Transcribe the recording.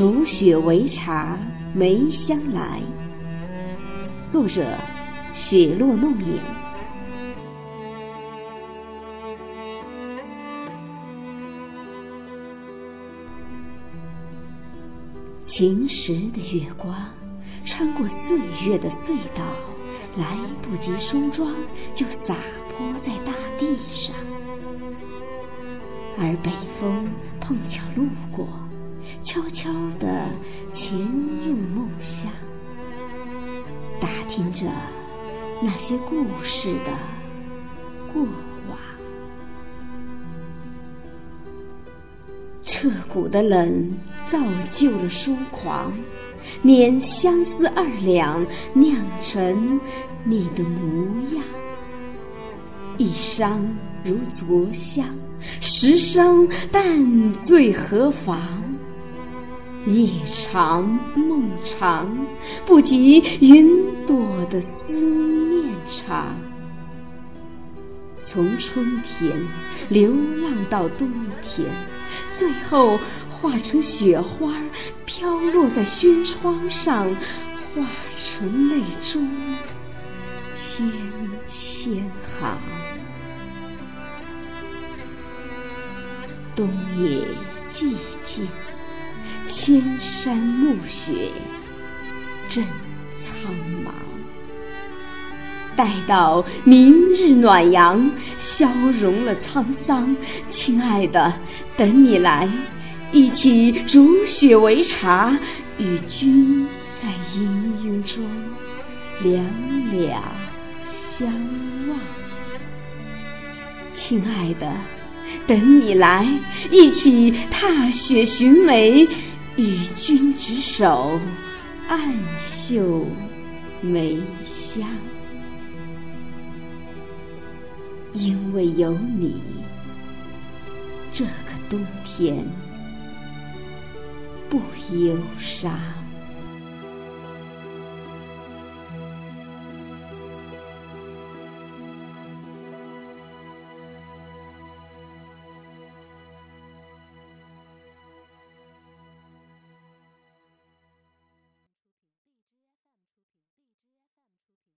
煮雪为茶，梅香来。作者：雪落弄影。晴时的月光，穿过岁月的隧道，来不及梳妆，就洒泼在大地上。而北风碰巧路过，悄悄地潜入梦乡，打听着那些故事的过往。彻骨的冷造就了疏狂，捻相思二两酿成你的模样。一觞如昨香。十生但醉何妨？夜长梦长，不及云朵的思念长。从春天流浪到冬天，最后化成雪花，飘落在轩窗上，化成泪珠千千行。冬夜寂静，千山暮雪，正苍茫。待到明日暖阳，消融了沧桑，亲爱的，等你来，一起煮雪为茶，与君在氤氲中两两相望。亲爱的。等你来，一起踏雪寻梅，与君执手，暗嗅梅香。因为有你，这个冬天不忧伤。